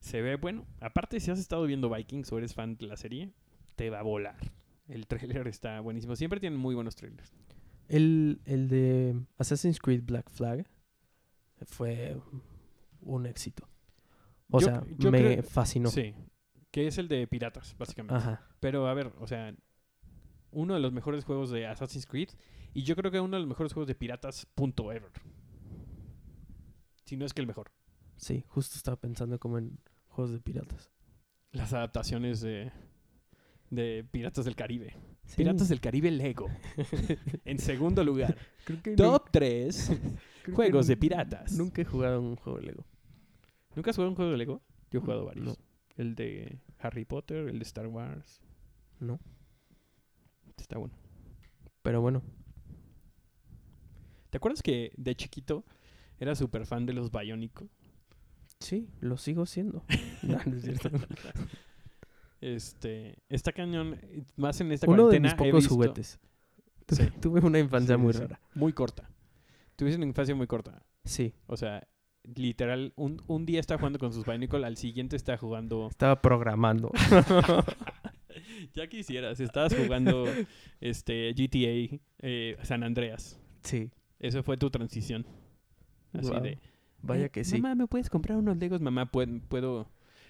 Se ve bueno. Aparte, si has estado viendo Vikings o eres fan de la serie, te va a volar. El trailer está buenísimo. Siempre tienen muy buenos trailers. El, el de Assassin's Creed Black Flag fue un éxito. O Yo- sea, yo me creo- fascinó. Sí. Que es el de piratas, básicamente. Ajá. Pero a ver, o sea, uno de los mejores juegos de Assassin's Creed y yo creo que uno de los mejores juegos de piratas, punto ever. Si no es que el mejor. Sí, justo estaba pensando como en juegos de piratas. Las adaptaciones de, de Piratas del Caribe. Sí. Piratas del Caribe Lego. en segundo lugar. Creo que Top 3 nun- creo que juegos de piratas. Nunca he jugado un juego de Lego. ¿Nunca has jugado un juego de Lego? Yo he jugado varios. No. El de Harry Potter, el de Star Wars. No. Está bueno. Pero bueno, ¿Te acuerdas que de chiquito era súper fan de los Bionicle? sí, lo sigo siendo. no, no es cierto. Este, está cañón. Más en esta Uno de cuarentena mis he pocos visto- juguetes. Sí. Tuve una infancia Sí, muy sí, rara. Muy corta. Tuviste una infancia muy corta. Sí, O sea, literal, un, un día está jugando con sus Bionicle, al siguiente está jugando. estaba programando. ya quisieras, estabas jugando este GTA eh, San Andreas. sí, Eso fue tu transición. Así de. vaya "Eh, que sí. Mamá, ¿me puedes comprar unos Legos? Mamá, ¿puedo, puedo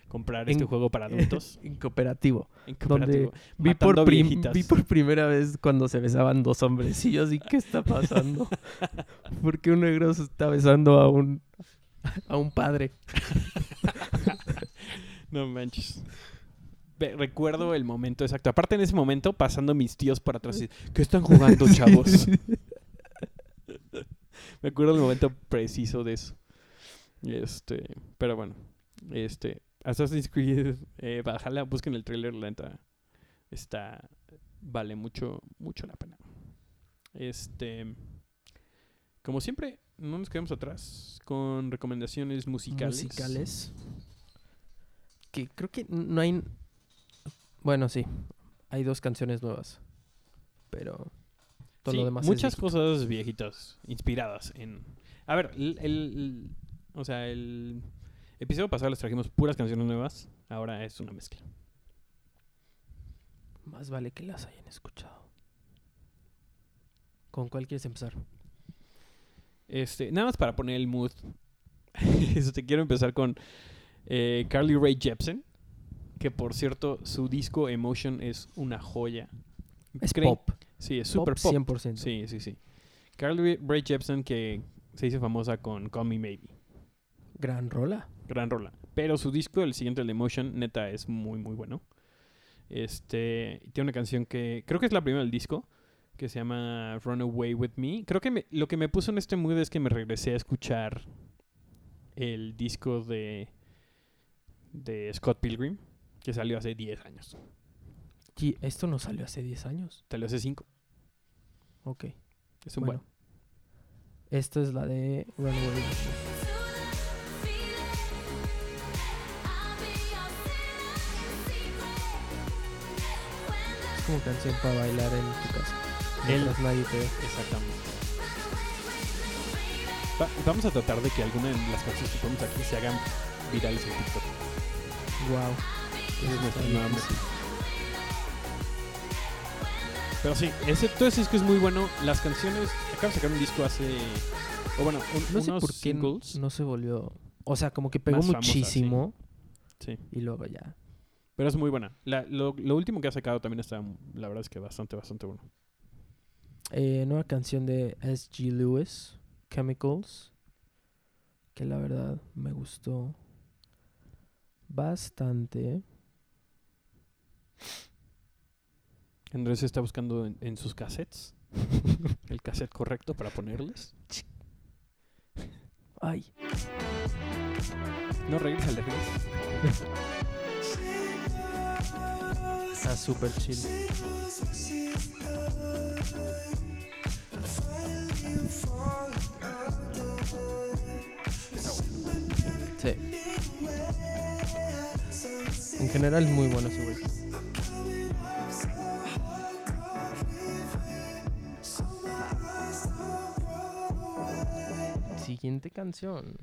comprar En- este juego para adultos? En cooperativo. en donde cooperativo. Vi por, vi por primera vez cuando se besaban dos hombres. Y yo así, ¿qué está pasando? Porque un negro se está besando a un, a un padre. No manches. Recuerdo el momento exacto. Aparte, en ese momento, pasando mis tíos por atrás. y, ¿Qué están jugando, chavos? Me acuerdo del momento preciso de eso. Este, pero bueno. Este, Assassin's Creed, eh, Valhalla, busquen el trailer, la neta. Está, vale mucho, mucho la pena. Este, como siempre, no nos quedamos atrás con recomendaciones musicales. Musicales. Que creo que no hay... Bueno, sí. Hay dos canciones nuevas. Pero todo Sí, lo demás muchas cosas viejitas inspiradas en a ver el, el- el- o sea el episodio pasado les trajimos puras canciones nuevas ahora es una mezcla Más vale que las hayan escuchado. ¿Con cuál quieres empezar? este nada más para poner el mood este, quiero empezar con eh, Carly Rae Jepsen que por cierto su disco Emotion es una joya Es Creen- pop. sí es Pop super pop 100%. sí sí sí Carly Rae Jepsen que se hizo famosa con Call Me Maybe Gran rola. Gran rola. Pero su disco, el siguiente, el de Emotion, neta, es muy, muy bueno. Este, tiene una canción que creo que es la primera del disco, que se llama Run Away With Me. Creo que me- lo que me puso en este mood es que me regresé a escuchar el disco de, de Scott Pilgrim, que salió hace 10 años. Y esto no salió hace 10 años. Salió hace 5. Ok. Es un Bueno. bueno. Esta es la de Runaway with Me. Como canción para bailar en tu casa. El- Mientras nadie te ve. Exactamente. Va- vamos a tratar de que alguna de las canciones que ponemos aquí se hagan virales en TikTok. Wow. Esa es nuestra nueva. Pero sí, ese, todo ese disco es muy bueno. Las canciones, acabo de sacar un disco hace. O bueno, un- No sé unos por qué singles. no se volvió. O sea, como que pegó sí. muchísimo Sí, y luego ya. Pero es muy buena. La- lo, lo último que ha sacado también está, la verdad es que bastante, bastante bueno. Eh, nueva canción de S.G. Lewis, Chemicals, que la verdad me gustó bastante. Andrés está buscando en, en sus cassettes el cassette correcto para ponerles. Ay, No, regresa regresa. Está súper chill. Sí. En general, muy bueno su güey. Siguiente canción.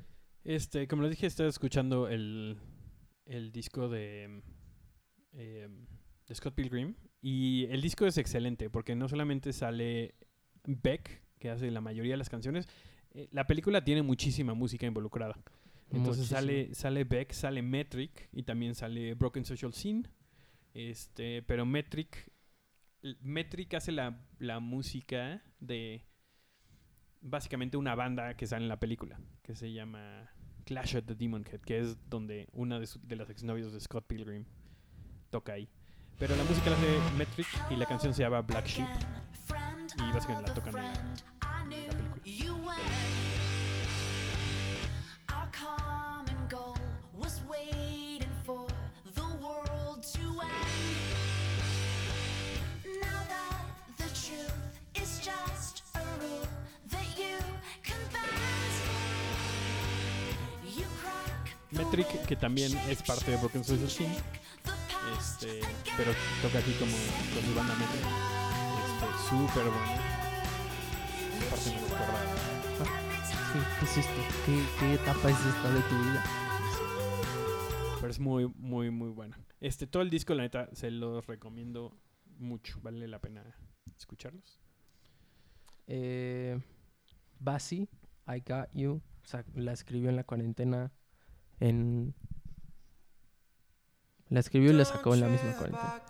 Este, como les dije, estaba escuchando el, el disco de, eh, de Scott Pilgrim. Y el disco es excelente porque no solamente sale Beck, que hace la mayoría de las canciones, eh, la película tiene muchísima música involucrada. Entonces sale, sale Beck, sale Metric y también sale Broken Social Scene. Este, pero Metric, Metric hace la, la música de básicamente una banda que sale en la película, que se llama Clash at the Demon Head, que es donde una de, su- de las exnovios de Scott Pilgrim toca ahí. Pero la música la hace Metric y la canción se llama Black Sheep y básicamente la tocan en la, en la película. Metric, que también es parte de Broken Social past este, pero toca aquí como con su banda Metric. Este, súper bueno. Aparte me recuerda ¿Qué, qué es esto? ¿Qué, ¿Qué etapa es esta de tu vida? Pero es muy, muy, muy buena. Este, todo el disco, la neta, se los recomiendo mucho. Vale la pena escucharlos. Eh, Basi, I Got You, sa- la escribió en la cuarentena en... La escribió y la sacó en la misma cuarentena.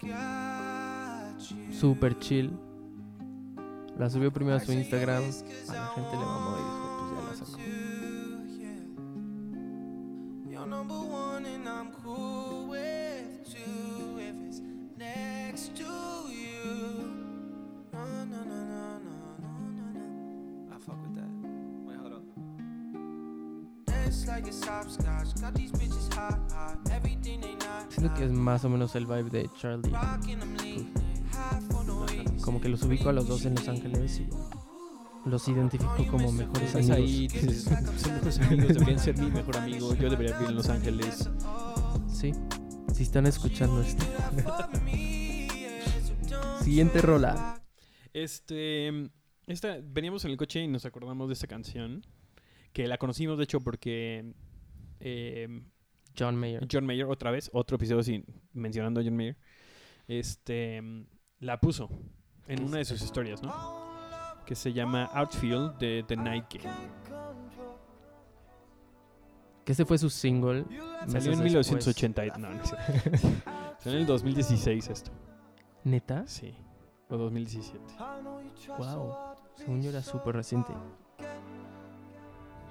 Super chill. La subió primero a su Instagram. A la gente le mamó y dijo, pues ya la sacó. Siento que es más o menos el vibe de Charlie. Way. Como que los ubico a los dos en Los Ángeles y los identifico como mejores amigos. ahí, dices, son mejores amigos, deberían ser mi mejor amigo. Yo debería vivir en Los Ángeles. Sí, si están escuchando esto. Siguiente rola. Este, esta, veníamos en el coche y nos acordamos de esta canción. Que la conocimos, de hecho, porque eh, John Mayer. John Mayer, otra vez, otro episodio sin, mencionando a John Mayer, este, la puso en una de sus historias, ¿no? Que se llama Outfield de The Night Game. Que ese fue su single. Salió en después. 1980. y- No, no cierto. Salió en el 2016 esto. ¿Neta? Sí. O 2017. Wow. Según yo era súper reciente.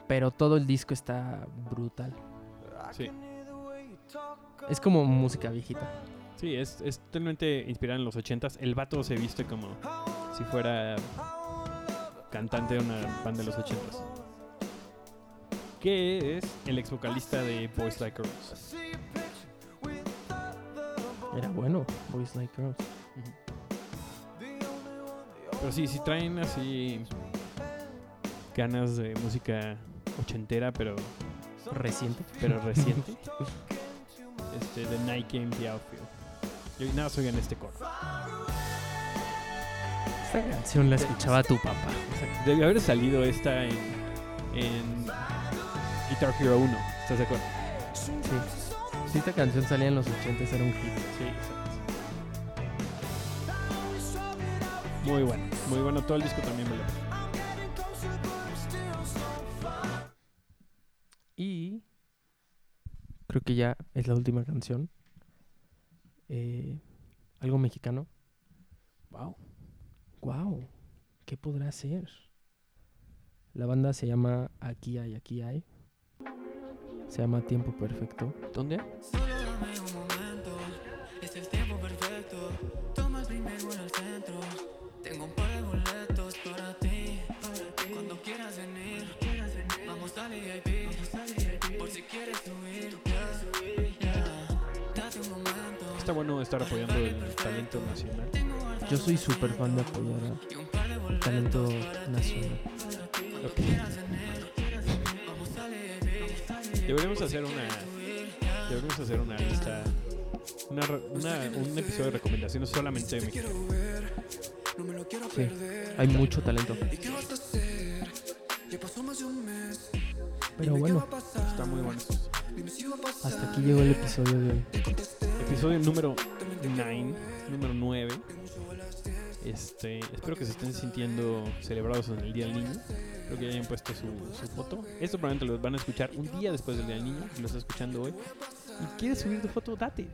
Pero todo el disco está brutal. Sí. Es como música viejita. Sí, es, es totalmente inspirada en los 80s. El vato se viste como si fuera cantante de una banda de los 80s. Que es el ex vocalista de Boys Like Girls. Era bueno. Boys Like Girls. Pero sí, sí traen así ganas de música ochentera, pero, Reciente. pero reciente. este, The Night Game, The Outfield. Yo nada más oigan este coro. Esta canción la escuchaba tu papá. Debió haber salido esta en, en Guitar Hero 1. ¿Estás de acuerdo? Sí. Si esta canción salía en los 80 era un hit. Sí, exacto. Muy bueno, muy bueno. Todo el disco también me lo que ya es la última canción. Eh, algo mexicano. Wow. Wow. ¿Qué podrá ser? La banda se llama Aquí hay, aquí hay. Se llama Tiempo Perfecto. ¿Dónde? Solo dame un momento, es el tiempo perfecto. Está bueno estar apoyando el talento nacional. Yo soy súper fan de apoyar boletos talento nacional. Deberíamos hacer una. Deberíamos hacer una lista. Una, un episodio de recomendaciones solamente de México. Sí, hay mucho talento. Pero bueno. Está muy bueno. Hasta aquí llegó el episodio de hoy. Episodio número 9, número 9. Este, espero que se estén sintiendo celebrados en el Día del Niño. Espero que ya hayan puesto su, su foto. Esto probablemente lo van a escuchar un día después del Día del Niño. Si lo estás escuchando hoy y quieres subir tu foto, date.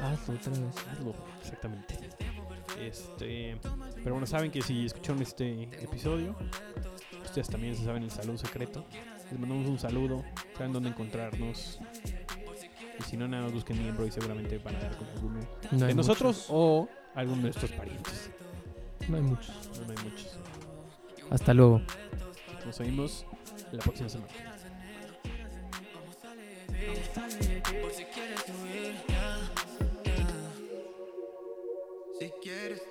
Hazlo otra vez. Hazlo, exactamente. Este, pero bueno, saben que si escucharon este episodio, ustedes también se saben el saludo secreto. Les mandamos un saludo, saben dónde encontrarnos si no, nada más busquen mi y seguramente van a dar con alguno no de nosotros o alguno de estos parientes. No hay muchos. No, hay muchos. Hasta luego. Nos oímos la próxima semana. Si quieres